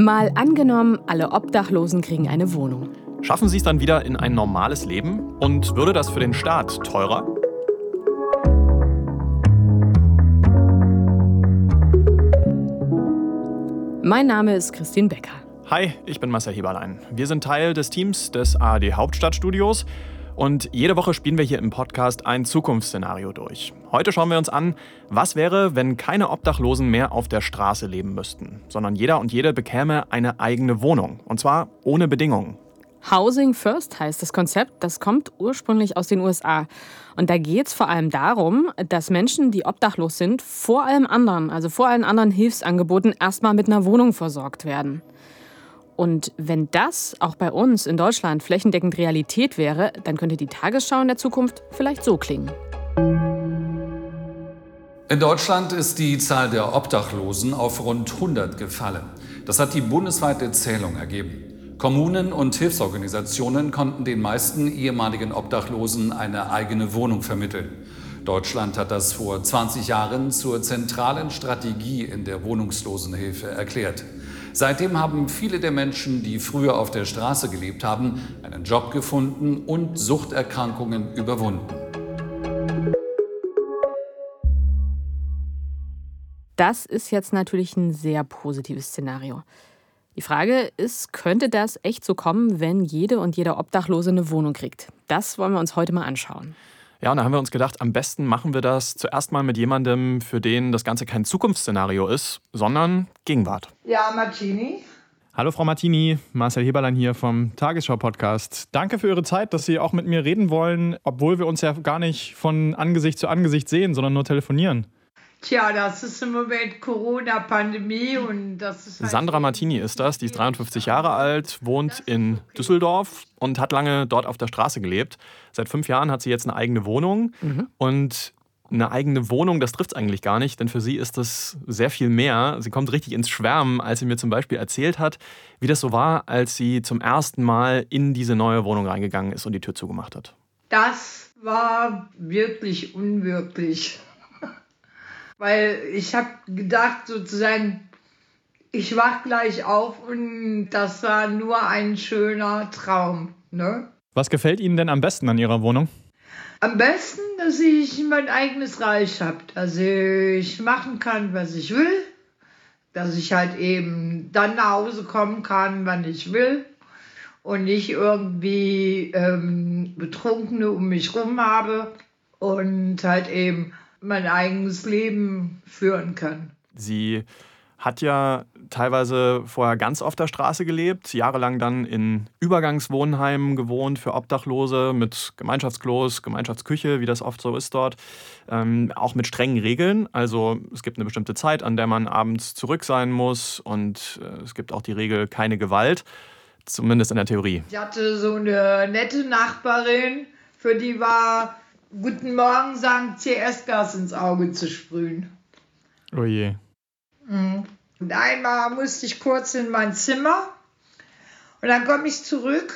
Mal angenommen, alle Obdachlosen kriegen eine Wohnung. Schaffen sie es dann wieder in ein normales Leben? Und würde das für den Staat teurer? Mein Name ist Christine Becker. Hi, ich bin Marcel Heberlein. Wir sind Teil des Teams des ARD Hauptstadtstudios und jede Woche spielen wir hier im Podcast ein Zukunftsszenario durch. Heute schauen wir uns an, was wäre, wenn keine Obdachlosen mehr auf der Straße leben müssten, sondern jeder und jede bekäme eine eigene Wohnung. Und zwar ohne Bedingungen. Housing First heißt das Konzept. Das kommt ursprünglich aus den USA. Und da geht es vor allem darum, dass Menschen, die obdachlos sind, vor allem anderen, also vor allen anderen Hilfsangeboten, erstmal mit einer Wohnung versorgt werden. Und wenn das auch bei uns in Deutschland flächendeckend Realität wäre, dann könnte die Tagesschau in der Zukunft vielleicht so klingen. In Deutschland ist die Zahl der Obdachlosen auf rund 100 gefallen. Das hat die bundesweite Zählung ergeben. Kommunen und Hilfsorganisationen konnten den meisten ehemaligen Obdachlosen eine eigene Wohnung vermitteln. Deutschland hat das vor 20 Jahren zur zentralen Strategie in der Wohnungslosenhilfe erklärt. Seitdem haben viele der Menschen, die früher auf der Straße gelebt haben, einen Job gefunden und Suchterkrankungen überwunden. Das ist jetzt natürlich ein sehr positives Szenario. Die Frage ist, könnte das echt so kommen, wenn jede und jeder Obdachlose eine Wohnung kriegt? Das wollen wir uns heute mal anschauen. Ja, und da haben wir uns gedacht, am besten machen wir das zuerst mal mit jemandem, für den das Ganze kein Zukunftsszenario ist, sondern Gegenwart. Ja, Martini. Hallo Frau Martini, Marcel Heberlein hier vom Tagesschau-Podcast. Danke für Ihre Zeit, dass Sie auch mit mir reden wollen, obwohl wir uns ja gar nicht von Angesicht zu Angesicht sehen, sondern nur telefonieren. Tja, das ist im Moment Corona-Pandemie und das ist. Halt Sandra Martini ist das, die ist 53 Jahre alt, wohnt in Düsseldorf und hat lange dort auf der Straße gelebt. Seit fünf Jahren hat sie jetzt eine eigene Wohnung mhm. und eine eigene Wohnung, das trifft es eigentlich gar nicht, denn für sie ist das sehr viel mehr. Sie kommt richtig ins Schwärmen, als sie mir zum Beispiel erzählt hat, wie das so war, als sie zum ersten Mal in diese neue Wohnung reingegangen ist und die Tür zugemacht hat. Das war wirklich unwirklich. Weil ich habe gedacht, sozusagen, ich wach gleich auf und das war nur ein schöner Traum. Ne? Was gefällt Ihnen denn am besten an Ihrer Wohnung? Am besten, dass ich mein eigenes Reich habe, dass ich machen kann, was ich will, dass ich halt eben dann nach Hause kommen kann, wann ich will und nicht irgendwie ähm, Betrunkene um mich rum habe und halt eben mein eigenes Leben führen kann. Sie hat ja teilweise vorher ganz auf der Straße gelebt, jahrelang dann in Übergangswohnheimen gewohnt für Obdachlose mit Gemeinschaftsklos, Gemeinschaftsküche, wie das oft so ist dort, ähm, auch mit strengen Regeln. Also es gibt eine bestimmte Zeit, an der man abends zurück sein muss und äh, es gibt auch die Regel keine Gewalt, zumindest in der Theorie. Ich hatte so eine nette Nachbarin, für die war Guten Morgen sagen, CS-Gas ins Auge zu sprühen. Oh je. Mhm. Und einmal musste ich kurz in mein Zimmer und dann komme ich zurück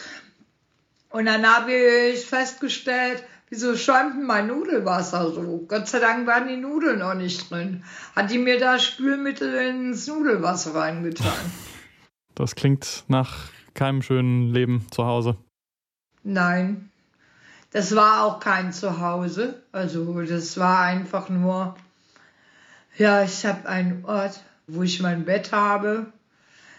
und dann habe ich festgestellt, wieso schäumt mein Nudelwasser so? Gott sei Dank waren die Nudeln noch nicht drin. Hat die mir da Spülmittel ins Nudelwasser reingetan. Das klingt nach keinem schönen Leben zu Hause. Nein. Das war auch kein Zuhause. Also das war einfach nur, ja, ich habe einen Ort, wo ich mein Bett habe.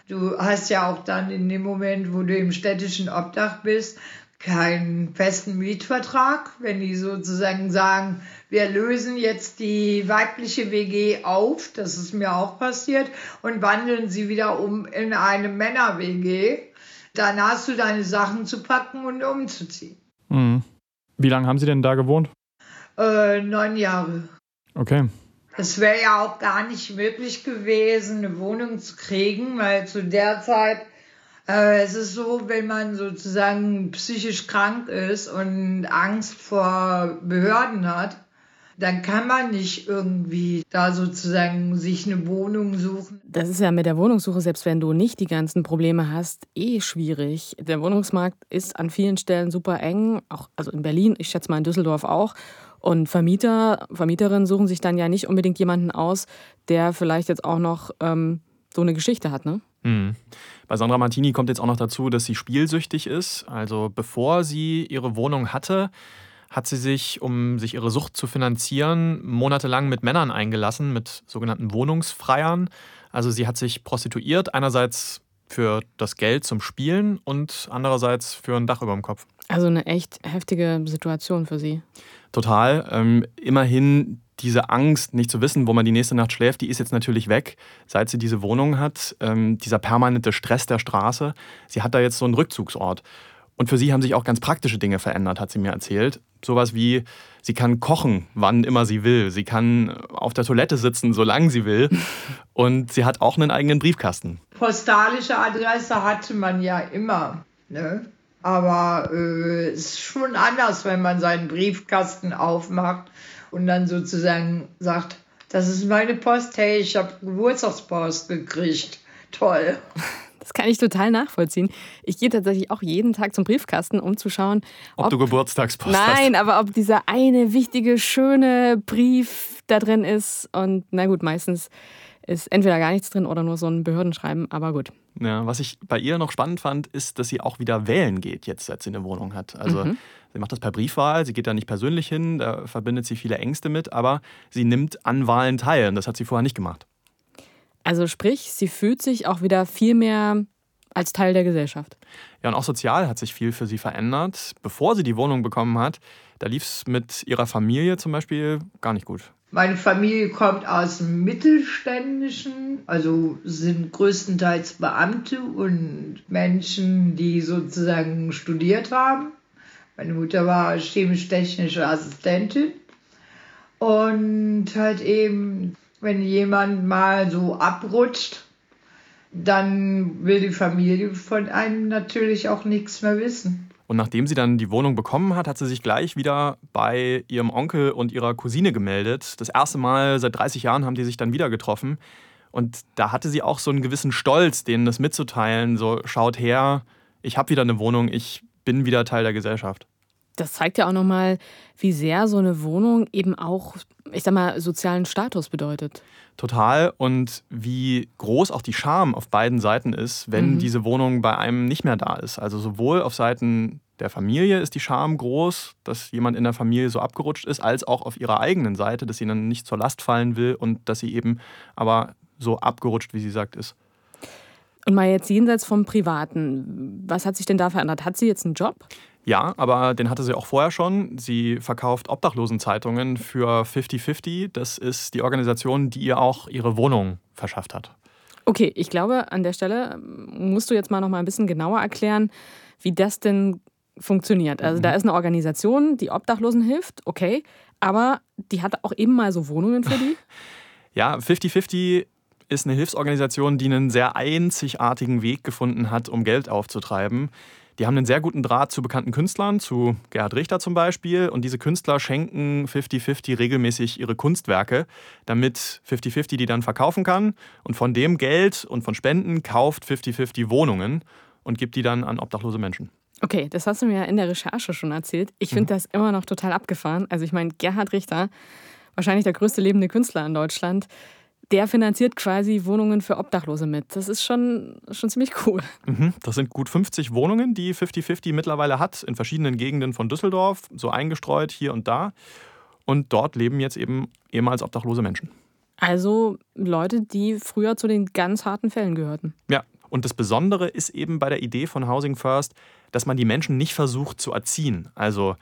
Du hast ja auch dann in dem Moment, wo du im städtischen Obdach bist, keinen festen Mietvertrag. Wenn die sozusagen sagen, wir lösen jetzt die weibliche WG auf, das ist mir auch passiert, und wandeln sie wieder um in eine Männer-WG, dann hast du deine Sachen zu packen und umzuziehen. Mhm. Wie lange haben Sie denn da gewohnt? Äh, neun Jahre. Okay. Es wäre ja auch gar nicht möglich gewesen, eine Wohnung zu kriegen, weil zu der Zeit äh, es ist so, wenn man sozusagen psychisch krank ist und Angst vor Behörden hat, dann kann man nicht irgendwie da sozusagen sich eine Wohnung suchen. Das ist ja mit der Wohnungssuche, selbst wenn du nicht die ganzen Probleme hast, eh schwierig. Der Wohnungsmarkt ist an vielen Stellen super eng, auch also in Berlin, ich schätze mal in Düsseldorf auch. Und Vermieter, Vermieterinnen suchen sich dann ja nicht unbedingt jemanden aus, der vielleicht jetzt auch noch ähm, so eine Geschichte hat, ne? Mhm. Bei Sandra Martini kommt jetzt auch noch dazu, dass sie spielsüchtig ist. Also bevor sie ihre Wohnung hatte, hat sie sich, um sich ihre Sucht zu finanzieren, monatelang mit Männern eingelassen, mit sogenannten Wohnungsfreiern. Also sie hat sich prostituiert, einerseits für das Geld zum Spielen und andererseits für ein Dach über dem Kopf. Also eine echt heftige Situation für sie. Total. Ähm, immerhin diese Angst, nicht zu wissen, wo man die nächste Nacht schläft, die ist jetzt natürlich weg, seit sie diese Wohnung hat. Ähm, dieser permanente Stress der Straße. Sie hat da jetzt so einen Rückzugsort. Und für sie haben sich auch ganz praktische Dinge verändert, hat sie mir erzählt. Sowas wie, sie kann kochen, wann immer sie will. Sie kann auf der Toilette sitzen, solange sie will. Und sie hat auch einen eigenen Briefkasten. Postalische Adresse hatte man ja immer. Ne? Aber äh, es ist schon anders, wenn man seinen Briefkasten aufmacht und dann sozusagen sagt, das ist meine Post, hey, ich habe Geburtstagspost gekriegt. Toll. Das kann ich total nachvollziehen. Ich gehe tatsächlich auch jeden Tag zum Briefkasten, um zu schauen, ob, ob du Geburtstagspost nein, hast. Nein, aber ob dieser eine wichtige, schöne Brief da drin ist. Und na gut, meistens ist entweder gar nichts drin oder nur so ein Behördenschreiben, aber gut. Ja, was ich bei ihr noch spannend fand, ist, dass sie auch wieder wählen geht, jetzt seit sie eine Wohnung hat. Also mhm. sie macht das per Briefwahl, sie geht da nicht persönlich hin, da verbindet sie viele Ängste mit, aber sie nimmt an Wahlen teil und das hat sie vorher nicht gemacht. Also sprich, sie fühlt sich auch wieder viel mehr als Teil der Gesellschaft. Ja, und auch sozial hat sich viel für sie verändert. Bevor sie die Wohnung bekommen hat, da lief es mit ihrer Familie zum Beispiel gar nicht gut. Meine Familie kommt aus dem Mittelständischen, also sind größtenteils Beamte und Menschen, die sozusagen studiert haben. Meine Mutter war chemisch-technische Assistentin. Und halt eben, wenn jemand mal so abrutscht, dann will die Familie von einem natürlich auch nichts mehr wissen. Und nachdem sie dann die Wohnung bekommen hat, hat sie sich gleich wieder bei ihrem Onkel und ihrer Cousine gemeldet. Das erste Mal seit 30 Jahren haben die sich dann wieder getroffen. Und da hatte sie auch so einen gewissen Stolz, denen das mitzuteilen. So, schaut her, ich habe wieder eine Wohnung, ich bin wieder Teil der Gesellschaft. Das zeigt ja auch nochmal, wie sehr so eine Wohnung eben auch, ich sag mal, sozialen Status bedeutet. Total. Und wie groß auch die Scham auf beiden Seiten ist, wenn mhm. diese Wohnung bei einem nicht mehr da ist. Also sowohl auf Seiten der Familie ist die Scham groß, dass jemand in der Familie so abgerutscht ist, als auch auf ihrer eigenen Seite, dass sie dann nicht zur Last fallen will und dass sie eben aber so abgerutscht, wie sie sagt, ist. Und mal jetzt jenseits vom Privaten, was hat sich denn da verändert? Hat sie jetzt einen Job? Ja, aber den hatte sie auch vorher schon. Sie verkauft Obdachlosenzeitungen für 50-50. Das ist die Organisation, die ihr auch ihre Wohnung verschafft hat. Okay, ich glaube, an der Stelle ähm, musst du jetzt mal noch mal ein bisschen genauer erklären, wie das denn funktioniert. Also mhm. da ist eine Organisation, die Obdachlosen hilft, okay, aber die hat auch eben mal so Wohnungen für die? ja, 50-50 ist eine Hilfsorganisation, die einen sehr einzigartigen Weg gefunden hat, um Geld aufzutreiben. Die haben einen sehr guten Draht zu bekannten Künstlern, zu Gerhard Richter zum Beispiel. Und diese Künstler schenken 50-50 regelmäßig ihre Kunstwerke, damit 50-50 die dann verkaufen kann. Und von dem Geld und von Spenden kauft 50-50 Wohnungen und gibt die dann an obdachlose Menschen. Okay, das hast du mir in der Recherche schon erzählt. Ich finde mhm. das immer noch total abgefahren. Also ich meine, Gerhard Richter, wahrscheinlich der größte lebende Künstler in Deutschland, der finanziert quasi Wohnungen für Obdachlose mit. Das ist schon, schon ziemlich cool. Mhm, das sind gut 50 Wohnungen, die 50-50 mittlerweile hat, in verschiedenen Gegenden von Düsseldorf, so eingestreut hier und da. Und dort leben jetzt eben ehemals obdachlose Menschen. Also Leute, die früher zu den ganz harten Fällen gehörten. Ja, und das Besondere ist eben bei der Idee von Housing First, dass man die Menschen nicht versucht zu erziehen. Also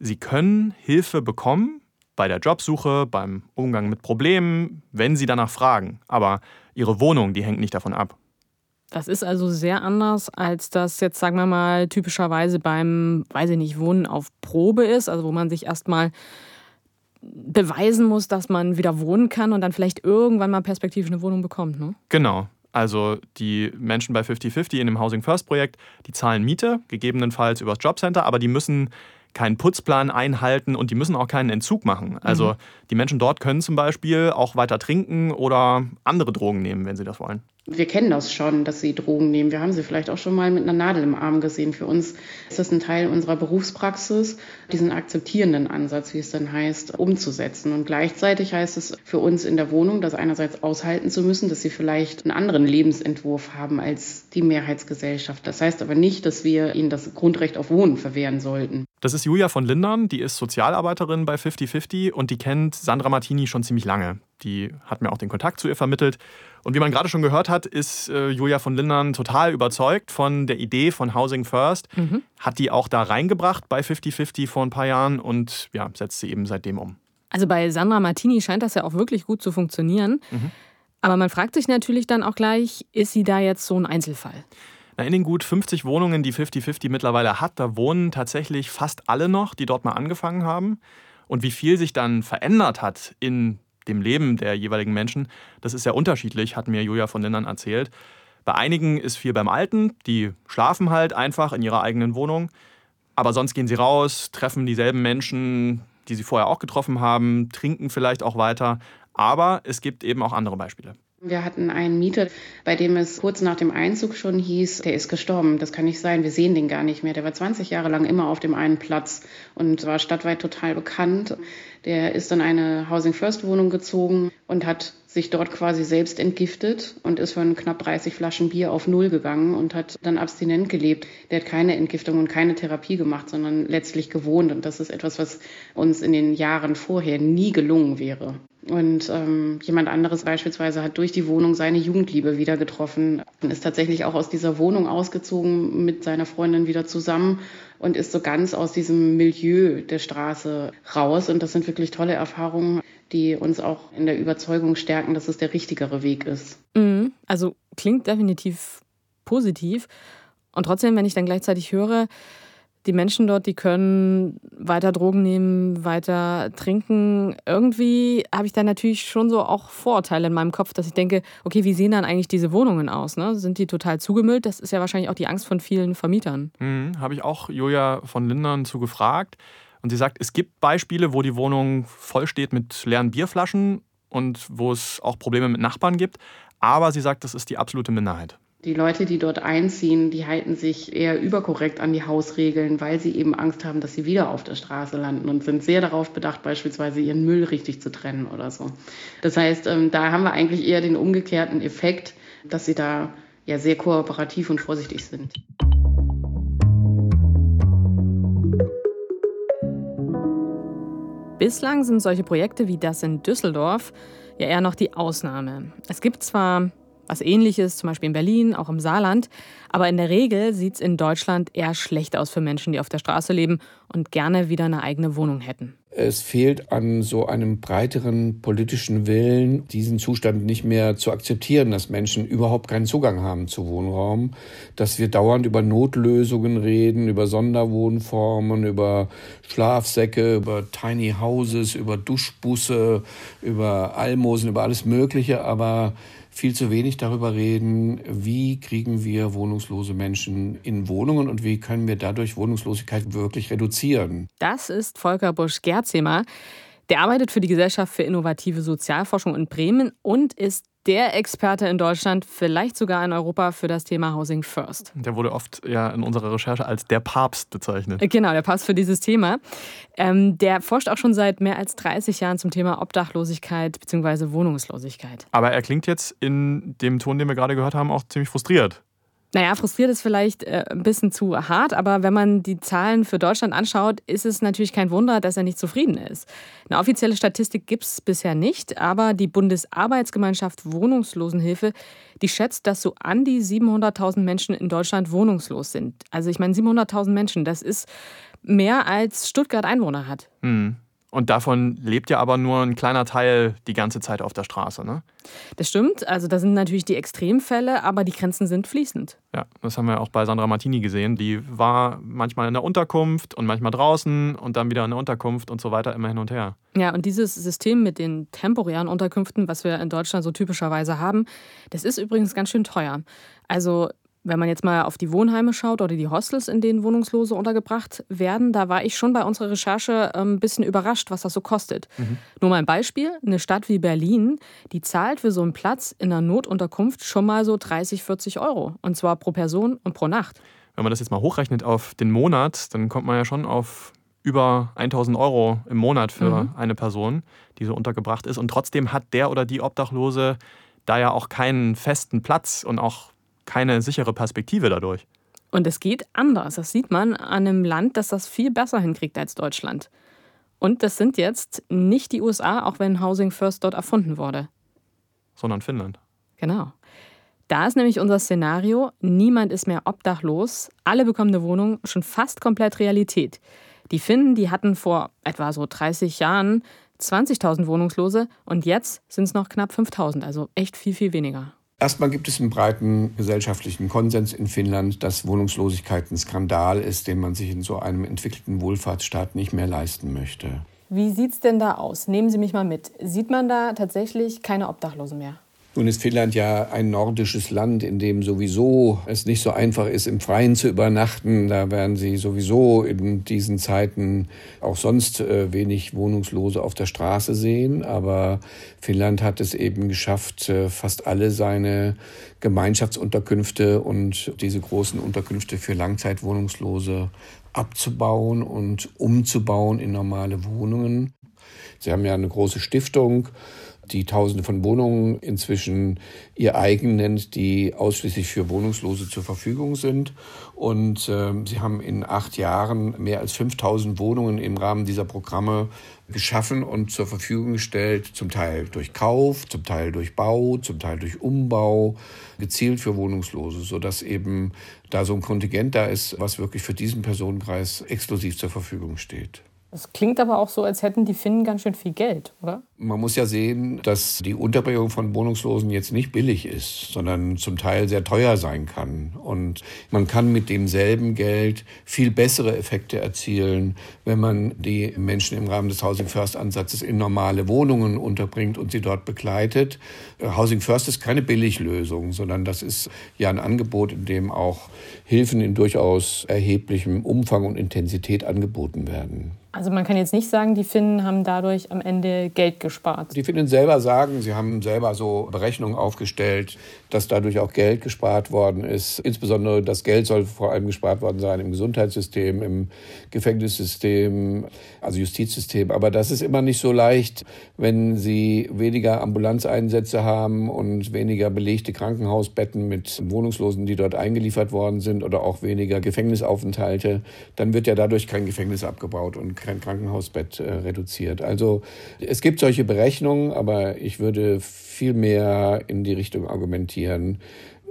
sie können Hilfe bekommen, bei der Jobsuche, beim Umgang mit Problemen, wenn Sie danach fragen. Aber Ihre Wohnung, die hängt nicht davon ab. Das ist also sehr anders, als das jetzt, sagen wir mal, typischerweise beim, weiß ich nicht, Wohnen auf Probe ist, also wo man sich erstmal beweisen muss, dass man wieder wohnen kann und dann vielleicht irgendwann mal perspektivisch eine Wohnung bekommt. Ne? Genau. Also die Menschen bei 50-50 in dem Housing First Projekt, die zahlen Miete, gegebenenfalls übers Jobcenter, aber die müssen keinen Putzplan einhalten und die müssen auch keinen Entzug machen. Also mhm. die Menschen dort können zum Beispiel auch weiter trinken oder andere Drogen nehmen, wenn sie das wollen. Wir kennen das schon, dass sie Drogen nehmen. Wir haben sie vielleicht auch schon mal mit einer Nadel im Arm gesehen. Für uns ist das ein Teil unserer Berufspraxis, diesen akzeptierenden Ansatz, wie es dann heißt, umzusetzen. Und gleichzeitig heißt es für uns in der Wohnung, das einerseits aushalten zu müssen, dass sie vielleicht einen anderen Lebensentwurf haben als die Mehrheitsgesellschaft. Das heißt aber nicht, dass wir ihnen das Grundrecht auf Wohnen verwehren sollten. Das ist Julia von Lindern, die ist Sozialarbeiterin bei 5050 und die kennt Sandra Martini schon ziemlich lange. Die hat mir auch den Kontakt zu ihr vermittelt. Und wie man gerade schon gehört hat, ist äh, Julia von Lindern total überzeugt von der Idee von Housing First. Mhm. Hat die auch da reingebracht bei 5050 vor ein paar Jahren und ja, setzt sie eben seitdem um. Also bei Sandra Martini scheint das ja auch wirklich gut zu funktionieren. Mhm. Aber man fragt sich natürlich dann auch gleich, ist sie da jetzt so ein Einzelfall? Na, in den gut 50 Wohnungen, die 5050 mittlerweile hat, da wohnen tatsächlich fast alle noch, die dort mal angefangen haben. Und wie viel sich dann verändert hat in dem Leben der jeweiligen Menschen, das ist sehr unterschiedlich, hat mir Julia von Lindern erzählt. Bei einigen ist viel beim Alten, die schlafen halt einfach in ihrer eigenen Wohnung, aber sonst gehen sie raus, treffen dieselben Menschen, die sie vorher auch getroffen haben, trinken vielleicht auch weiter. Aber es gibt eben auch andere Beispiele. Wir hatten einen Mieter, bei dem es kurz nach dem Einzug schon hieß, der ist gestorben. Das kann nicht sein, wir sehen den gar nicht mehr. Der war 20 Jahre lang immer auf dem einen Platz und war stadtweit total bekannt. Der ist in eine Housing First Wohnung gezogen und hat sich dort quasi selbst entgiftet und ist von knapp 30 Flaschen Bier auf Null gegangen und hat dann abstinent gelebt. Der hat keine Entgiftung und keine Therapie gemacht, sondern letztlich gewohnt. Und das ist etwas, was uns in den Jahren vorher nie gelungen wäre. Und ähm, jemand anderes beispielsweise hat durch die Wohnung seine Jugendliebe wieder getroffen und ist tatsächlich auch aus dieser Wohnung ausgezogen mit seiner Freundin wieder zusammen und ist so ganz aus diesem Milieu der Straße raus. Und das sind wirklich tolle Erfahrungen, die uns auch in der Überzeugung stärken, dass es der richtigere Weg ist. Mhm. Also klingt definitiv positiv. Und trotzdem, wenn ich dann gleichzeitig höre, die Menschen dort, die können weiter Drogen nehmen, weiter trinken. Irgendwie habe ich da natürlich schon so auch Vorurteile in meinem Kopf, dass ich denke, okay, wie sehen dann eigentlich diese Wohnungen aus? Ne? Sind die total zugemüllt? Das ist ja wahrscheinlich auch die Angst von vielen Vermietern. Mhm, habe ich auch Julia von Lindern zu gefragt. Und sie sagt, es gibt Beispiele, wo die Wohnung voll steht mit leeren Bierflaschen und wo es auch Probleme mit Nachbarn gibt. Aber sie sagt, das ist die absolute Minderheit. Die Leute, die dort einziehen, die halten sich eher überkorrekt an die Hausregeln, weil sie eben Angst haben, dass sie wieder auf der Straße landen und sind sehr darauf bedacht, beispielsweise ihren Müll richtig zu trennen oder so. Das heißt, ähm, da haben wir eigentlich eher den umgekehrten Effekt, dass sie da ja sehr kooperativ und vorsichtig sind. Bislang sind solche Projekte wie das in Düsseldorf ja eher noch die Ausnahme. Es gibt zwar was ähnliches, zum Beispiel in Berlin, auch im Saarland. Aber in der Regel sieht es in Deutschland eher schlecht aus für Menschen, die auf der Straße leben und gerne wieder eine eigene Wohnung hätten. Es fehlt an so einem breiteren politischen Willen, diesen Zustand nicht mehr zu akzeptieren, dass Menschen überhaupt keinen Zugang haben zu Wohnraum, dass wir dauernd über Notlösungen reden, über Sonderwohnformen, über Schlafsäcke, über Tiny Houses, über Duschbusse, über Almosen, über alles Mögliche, aber viel zu wenig darüber reden, wie kriegen wir wohnungslose Menschen in Wohnungen und wie können wir dadurch Wohnungslosigkeit wirklich reduzieren. Das ist Volker Busch-Gerzemer. Der arbeitet für die Gesellschaft für innovative Sozialforschung in Bremen und ist der Experte in Deutschland, vielleicht sogar in Europa für das Thema Housing First. Der wurde oft ja in unserer Recherche als der Papst bezeichnet. Äh, genau, der Papst für dieses Thema. Ähm, der forscht auch schon seit mehr als 30 Jahren zum Thema Obdachlosigkeit bzw. Wohnungslosigkeit. Aber er klingt jetzt in dem Ton, den wir gerade gehört haben, auch ziemlich frustriert. Naja, frustriert ist vielleicht äh, ein bisschen zu hart, aber wenn man die Zahlen für Deutschland anschaut, ist es natürlich kein Wunder, dass er nicht zufrieden ist. Eine offizielle Statistik gibt es bisher nicht, aber die Bundesarbeitsgemeinschaft Wohnungslosenhilfe, die schätzt, dass so an die 700.000 Menschen in Deutschland wohnungslos sind. Also ich meine 700.000 Menschen, das ist mehr als Stuttgart Einwohner hat. Mhm. Und davon lebt ja aber nur ein kleiner Teil die ganze Zeit auf der Straße, ne? Das stimmt. Also da sind natürlich die Extremfälle, aber die Grenzen sind fließend. Ja, das haben wir auch bei Sandra Martini gesehen. Die war manchmal in der Unterkunft und manchmal draußen und dann wieder in der Unterkunft und so weiter, immer hin und her. Ja, und dieses System mit den temporären Unterkünften, was wir in Deutschland so typischerweise haben, das ist übrigens ganz schön teuer. Also Wenn man jetzt mal auf die Wohnheime schaut oder die Hostels, in denen Wohnungslose untergebracht werden, da war ich schon bei unserer Recherche ähm, ein bisschen überrascht, was das so kostet. Mhm. Nur mal ein Beispiel: Eine Stadt wie Berlin, die zahlt für so einen Platz in einer Notunterkunft schon mal so 30, 40 Euro. Und zwar pro Person und pro Nacht. Wenn man das jetzt mal hochrechnet auf den Monat, dann kommt man ja schon auf über 1000 Euro im Monat für mhm. eine Person, die so untergebracht ist. Und trotzdem hat der oder die Obdachlose da ja auch keinen festen Platz und auch keine sichere Perspektive dadurch. Und es geht anders. Das sieht man an einem Land, das das viel besser hinkriegt als Deutschland. Und das sind jetzt nicht die USA, auch wenn Housing First dort erfunden wurde. Sondern Finnland. Genau. Da ist nämlich unser Szenario, niemand ist mehr obdachlos, alle bekommen eine Wohnung, schon fast komplett Realität. Die Finnen, die hatten vor etwa so 30 Jahren 20.000 Wohnungslose und jetzt sind es noch knapp 5.000, also echt viel, viel weniger. Erstmal gibt es einen breiten gesellschaftlichen Konsens in Finnland, dass Wohnungslosigkeit ein Skandal ist, den man sich in so einem entwickelten Wohlfahrtsstaat nicht mehr leisten möchte. Wie sieht es denn da aus? Nehmen Sie mich mal mit. Sieht man da tatsächlich keine Obdachlosen mehr? Nun ist Finnland ja ein nordisches Land, in dem sowieso es nicht so einfach ist, im Freien zu übernachten. Da werden Sie sowieso in diesen Zeiten auch sonst äh, wenig Wohnungslose auf der Straße sehen. Aber Finnland hat es eben geschafft, äh, fast alle seine Gemeinschaftsunterkünfte und diese großen Unterkünfte für Langzeitwohnungslose abzubauen und umzubauen in normale Wohnungen. Sie haben ja eine große Stiftung die Tausende von Wohnungen inzwischen ihr eigen nennt, die ausschließlich für Wohnungslose zur Verfügung sind. Und äh, sie haben in acht Jahren mehr als 5000 Wohnungen im Rahmen dieser Programme geschaffen und zur Verfügung gestellt, zum Teil durch Kauf, zum Teil durch Bau, zum Teil durch Umbau, gezielt für Wohnungslose, sodass eben da so ein Kontingent da ist, was wirklich für diesen Personenkreis exklusiv zur Verfügung steht. Es klingt aber auch so, als hätten die Finnen ganz schön viel Geld, oder? Man muss ja sehen, dass die Unterbringung von Wohnungslosen jetzt nicht billig ist, sondern zum Teil sehr teuer sein kann. Und man kann mit demselben Geld viel bessere Effekte erzielen, wenn man die Menschen im Rahmen des Housing First Ansatzes in normale Wohnungen unterbringt und sie dort begleitet. Housing First ist keine Billiglösung, sondern das ist ja ein Angebot, in dem auch Hilfen in durchaus erheblichem Umfang und Intensität angeboten werden. Also man kann jetzt nicht sagen, die Finnen haben dadurch am Ende Geld gespart. Die Finnen selber sagen, sie haben selber so Berechnungen aufgestellt, dass dadurch auch Geld gespart worden ist. Insbesondere das Geld soll vor allem gespart worden sein im Gesundheitssystem, im Gefängnissystem, also Justizsystem. Aber das ist immer nicht so leicht, wenn sie weniger Ambulanzeinsätze haben und weniger belegte Krankenhausbetten mit Wohnungslosen, die dort eingeliefert worden sind oder auch weniger Gefängnisaufenthalte. Dann wird ja dadurch kein Gefängnis abgebaut und kein Krankenhausbett äh, reduziert. Also es gibt solche Berechnungen, aber ich würde viel mehr in die Richtung argumentieren.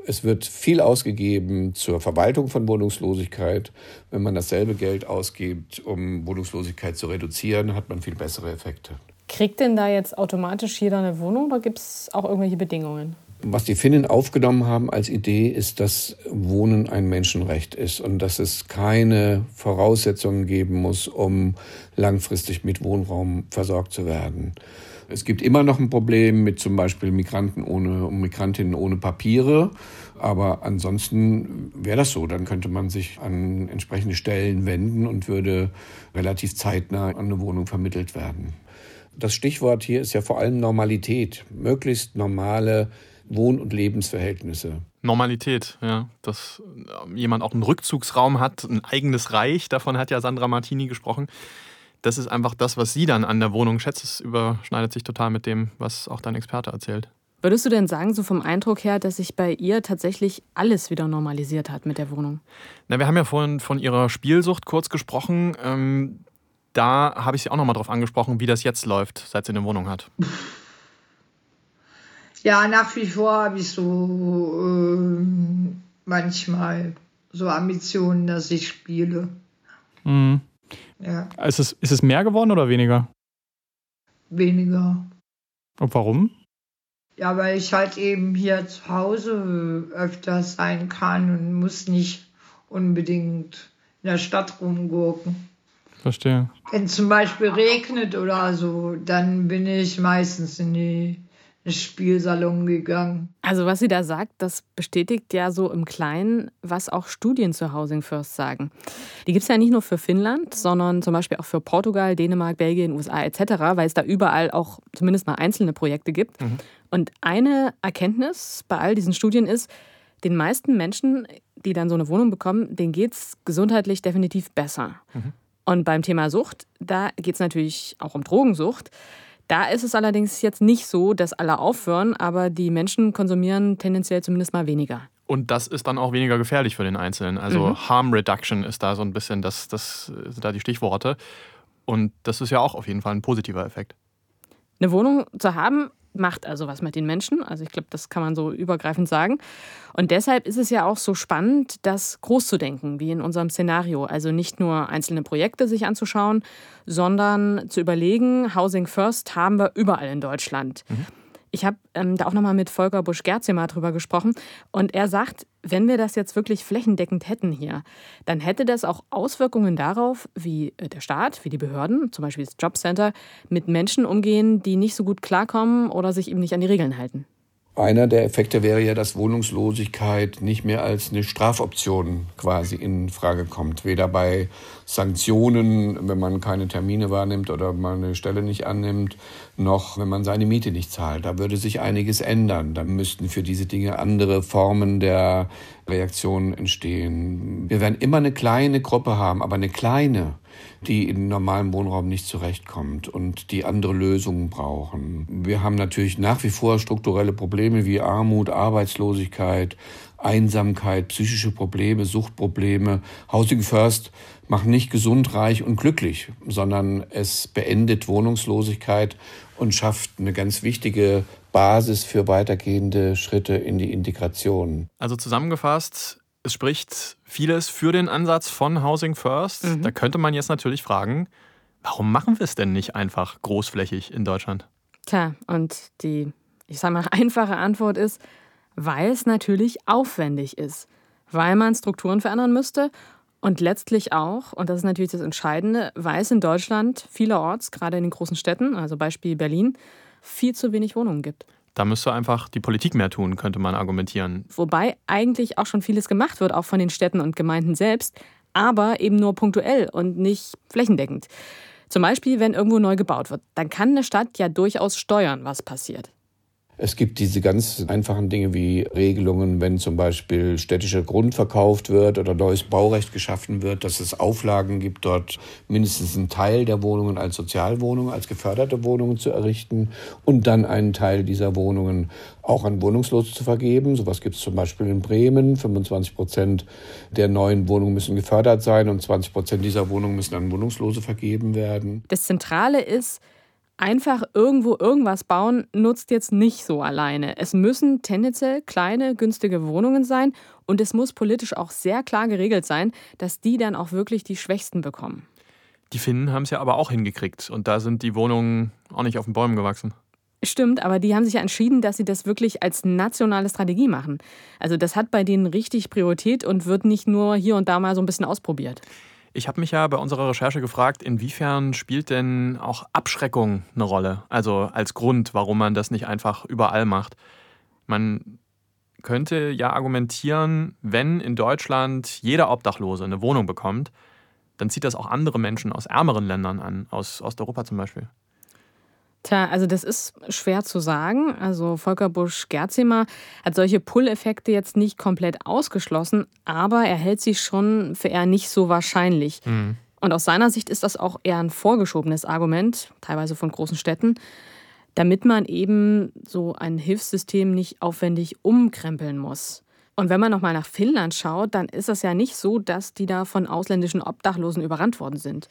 Es wird viel ausgegeben zur Verwaltung von Wohnungslosigkeit. Wenn man dasselbe Geld ausgibt, um Wohnungslosigkeit zu reduzieren, hat man viel bessere Effekte. Kriegt denn da jetzt automatisch jeder eine Wohnung oder gibt es auch irgendwelche Bedingungen? Was die Finnen aufgenommen haben als Idee, ist, dass Wohnen ein Menschenrecht ist und dass es keine Voraussetzungen geben muss, um langfristig mit Wohnraum versorgt zu werden. Es gibt immer noch ein Problem mit zum Beispiel Migranten ohne Migrantinnen ohne Papiere. Aber ansonsten wäre das so. Dann könnte man sich an entsprechende Stellen wenden und würde relativ zeitnah an eine Wohnung vermittelt werden. Das Stichwort hier ist ja vor allem Normalität. Möglichst normale Wohn- und Lebensverhältnisse. Normalität, ja. Dass ähm, jemand auch einen Rückzugsraum hat, ein eigenes Reich, davon hat ja Sandra Martini gesprochen. Das ist einfach das, was sie dann an der Wohnung schätzt. Es überschneidet sich total mit dem, was auch dein Experte erzählt. Würdest du denn sagen, so vom Eindruck her, dass sich bei ihr tatsächlich alles wieder normalisiert hat mit der Wohnung? Na, wir haben ja vorhin von ihrer Spielsucht kurz gesprochen. Ähm, da habe ich sie auch noch mal drauf angesprochen, wie das jetzt läuft, seit sie eine Wohnung hat. Ja, nach wie vor habe ich so äh, manchmal so Ambitionen, dass ich spiele. Mhm. Ja. Ist es, ist es mehr geworden oder weniger? Weniger. Und warum? Ja, weil ich halt eben hier zu Hause öfter sein kann und muss nicht unbedingt in der Stadt rumgurken. Verstehe. Wenn zum Beispiel regnet oder so, dann bin ich meistens in die Spielsalon gegangen. Also was sie da sagt, das bestätigt ja so im Kleinen, was auch Studien zu Housing First sagen. Die gibt es ja nicht nur für Finnland, sondern zum Beispiel auch für Portugal, Dänemark, Belgien, USA etc., weil es da überall auch zumindest mal einzelne Projekte gibt. Mhm. Und eine Erkenntnis bei all diesen Studien ist, den meisten Menschen, die dann so eine Wohnung bekommen, denen geht es gesundheitlich definitiv besser. Mhm. Und beim Thema Sucht, da geht es natürlich auch um Drogensucht. Da ist es allerdings jetzt nicht so, dass alle aufhören, aber die Menschen konsumieren tendenziell zumindest mal weniger. Und das ist dann auch weniger gefährlich für den Einzelnen. Also mhm. Harm Reduction ist da so ein bisschen das, das sind da die Stichworte. Und das ist ja auch auf jeden Fall ein positiver Effekt. Eine Wohnung zu haben, macht also was mit den Menschen. Also ich glaube, das kann man so übergreifend sagen. Und deshalb ist es ja auch so spannend, das groß zu denken, wie in unserem Szenario. Also nicht nur einzelne Projekte sich anzuschauen, sondern zu überlegen, Housing First haben wir überall in Deutschland. Mhm. Ich habe ähm, da auch nochmal mit Volker Busch-Gerzimer drüber gesprochen und er sagt, wenn wir das jetzt wirklich flächendeckend hätten hier, dann hätte das auch Auswirkungen darauf, wie äh, der Staat, wie die Behörden, zum Beispiel das Jobcenter, mit Menschen umgehen, die nicht so gut klarkommen oder sich eben nicht an die Regeln halten. Einer der Effekte wäre ja, dass Wohnungslosigkeit nicht mehr als eine Strafoption quasi in Frage kommt. Weder bei Sanktionen, wenn man keine Termine wahrnimmt oder man eine Stelle nicht annimmt, noch wenn man seine Miete nicht zahlt. Da würde sich einiges ändern. Da müssten für diese Dinge andere Formen der Reaktion entstehen. Wir werden immer eine kleine Gruppe haben, aber eine kleine die in normalem Wohnraum nicht zurechtkommt und die andere Lösungen brauchen. Wir haben natürlich nach wie vor strukturelle Probleme wie Armut, Arbeitslosigkeit, Einsamkeit, psychische Probleme, Suchtprobleme. Housing First macht nicht gesund, reich und glücklich, sondern es beendet Wohnungslosigkeit und schafft eine ganz wichtige Basis für weitergehende Schritte in die Integration. Also zusammengefasst, es spricht vieles für den Ansatz von Housing First. Mhm. Da könnte man jetzt natürlich fragen, warum machen wir es denn nicht einfach großflächig in Deutschland? Tja, und die, ich sage mal, einfache Antwort ist, weil es natürlich aufwendig ist, weil man Strukturen verändern müsste und letztlich auch, und das ist natürlich das Entscheidende, weil es in Deutschland vielerorts, gerade in den großen Städten, also Beispiel Berlin, viel zu wenig Wohnungen gibt. Da müsste einfach die Politik mehr tun, könnte man argumentieren. Wobei eigentlich auch schon vieles gemacht wird, auch von den Städten und Gemeinden selbst, aber eben nur punktuell und nicht flächendeckend. Zum Beispiel, wenn irgendwo neu gebaut wird, dann kann eine Stadt ja durchaus steuern, was passiert. Es gibt diese ganz einfachen Dinge wie Regelungen, wenn zum Beispiel städtischer Grund verkauft wird oder neues Baurecht geschaffen wird, dass es Auflagen gibt, dort mindestens einen Teil der Wohnungen als Sozialwohnungen, als geförderte Wohnungen zu errichten und dann einen Teil dieser Wohnungen auch an Wohnungslose zu vergeben. Sowas gibt es zum Beispiel in Bremen. 25 Prozent der neuen Wohnungen müssen gefördert sein und 20 Prozent dieser Wohnungen müssen an Wohnungslose vergeben werden. Das Zentrale ist, einfach irgendwo irgendwas bauen nutzt jetzt nicht so alleine. Es müssen tendenziell kleine, günstige Wohnungen sein und es muss politisch auch sehr klar geregelt sein, dass die dann auch wirklich die Schwächsten bekommen. Die Finnen haben es ja aber auch hingekriegt und da sind die Wohnungen auch nicht auf den Bäumen gewachsen. Stimmt, aber die haben sich ja entschieden, dass sie das wirklich als nationale Strategie machen. Also das hat bei denen richtig Priorität und wird nicht nur hier und da mal so ein bisschen ausprobiert. Ich habe mich ja bei unserer Recherche gefragt, inwiefern spielt denn auch Abschreckung eine Rolle? Also als Grund, warum man das nicht einfach überall macht. Man könnte ja argumentieren, wenn in Deutschland jeder Obdachlose eine Wohnung bekommt, dann zieht das auch andere Menschen aus ärmeren Ländern an, aus Osteuropa zum Beispiel. Tja, also das ist schwer zu sagen. Also Volker Busch-Gerzimer hat solche Pull-Effekte jetzt nicht komplett ausgeschlossen, aber er hält sie schon für eher nicht so wahrscheinlich. Mhm. Und aus seiner Sicht ist das auch eher ein vorgeschobenes Argument, teilweise von großen Städten, damit man eben so ein Hilfssystem nicht aufwendig umkrempeln muss. Und wenn man nochmal nach Finnland schaut, dann ist es ja nicht so, dass die da von ausländischen Obdachlosen überrannt worden sind.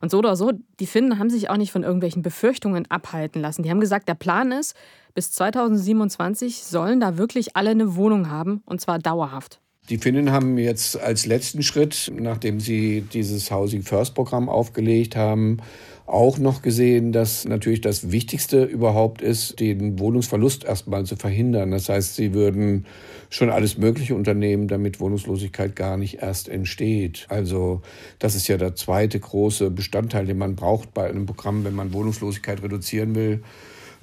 Und so oder so, die Finnen haben sich auch nicht von irgendwelchen Befürchtungen abhalten lassen. Die haben gesagt, der Plan ist, bis 2027 sollen da wirklich alle eine Wohnung haben, und zwar dauerhaft. Die Finnen haben jetzt als letzten Schritt, nachdem sie dieses Housing First Programm aufgelegt haben, auch noch gesehen, dass natürlich das Wichtigste überhaupt ist, den Wohnungsverlust erstmal zu verhindern. Das heißt, sie würden schon alles Mögliche unternehmen, damit Wohnungslosigkeit gar nicht erst entsteht. Also das ist ja der zweite große Bestandteil, den man braucht bei einem Programm, wenn man Wohnungslosigkeit reduzieren will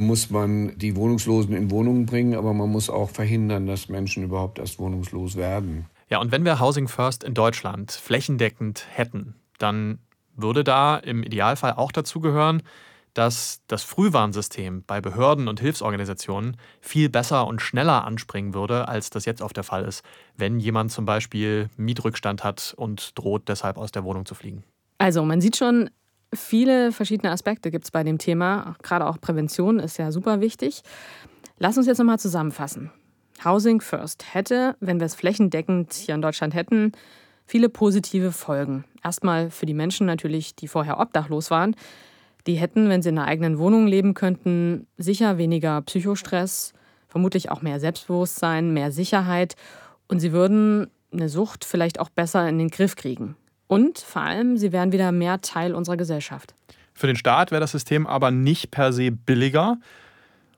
muss man die Wohnungslosen in Wohnungen bringen, aber man muss auch verhindern, dass Menschen überhaupt erst wohnungslos werden. Ja, und wenn wir Housing First in Deutschland flächendeckend hätten, dann würde da im Idealfall auch dazu gehören, dass das Frühwarnsystem bei Behörden und Hilfsorganisationen viel besser und schneller anspringen würde, als das jetzt oft der Fall ist, wenn jemand zum Beispiel Mietrückstand hat und droht deshalb aus der Wohnung zu fliegen. Also man sieht schon, viele verschiedene Aspekte gibt es bei dem Thema. Gerade auch Prävention ist ja super wichtig. Lass uns jetzt nochmal zusammenfassen. Housing First hätte, wenn wir es flächendeckend hier in Deutschland hätten, viele positive Folgen. Erstmal für die Menschen natürlich, die vorher obdachlos waren. Die hätten, wenn sie in einer eigenen Wohnung leben könnten, sicher weniger Psychostress, vermutlich auch mehr Selbstbewusstsein, mehr Sicherheit und sie würden eine Sucht vielleicht auch besser in den Griff kriegen. Und vor allem, sie wären wieder mehr Teil unserer Gesellschaft. Für den Staat wäre das System aber nicht per se billiger.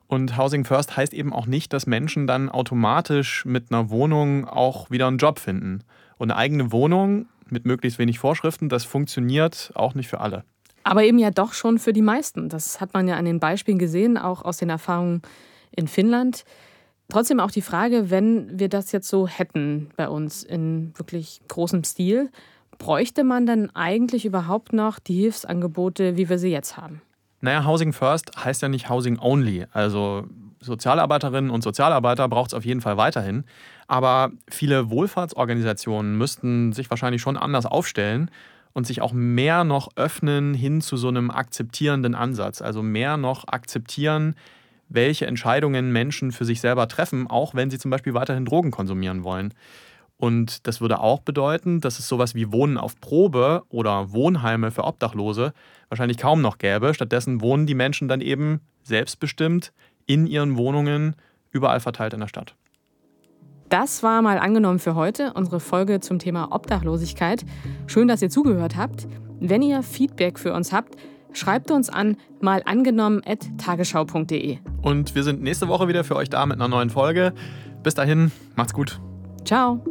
Und Housing First heißt eben auch nicht, dass Menschen dann automatisch mit einer Wohnung auch wieder einen Job finden. Und eine eigene Wohnung mit möglichst wenig Vorschriften, das funktioniert auch nicht für alle. Aber eben ja doch schon für die meisten. Das hat man ja an den Beispielen gesehen, auch aus den Erfahrungen in Finnland. Trotzdem auch die Frage, wenn wir das jetzt so hätten bei uns in wirklich großem Stil, bräuchte man dann eigentlich überhaupt noch die Hilfsangebote, wie wir sie jetzt haben? Naja, Housing First heißt ja nicht Housing Only. Also Sozialarbeiterinnen und Sozialarbeiter braucht es auf jeden Fall weiterhin. Aber viele Wohlfahrtsorganisationen müssten sich wahrscheinlich schon anders aufstellen und sich auch mehr noch öffnen hin zu so einem akzeptierenden Ansatz. Also mehr noch akzeptieren, welche Entscheidungen Menschen für sich selber treffen, auch wenn sie zum Beispiel weiterhin Drogen konsumieren wollen. Und das würde auch bedeuten, dass es sowas wie Wohnen auf Probe oder Wohnheime für Obdachlose wahrscheinlich kaum noch gäbe. Stattdessen wohnen die Menschen dann eben selbstbestimmt in ihren Wohnungen überall verteilt in der Stadt. Das war mal angenommen für heute, unsere Folge zum Thema Obdachlosigkeit. Schön, dass ihr zugehört habt. Wenn ihr Feedback für uns habt, schreibt uns an malangenommen.tagesschau.de. Und wir sind nächste Woche wieder für euch da mit einer neuen Folge. Bis dahin, macht's gut. Ciao.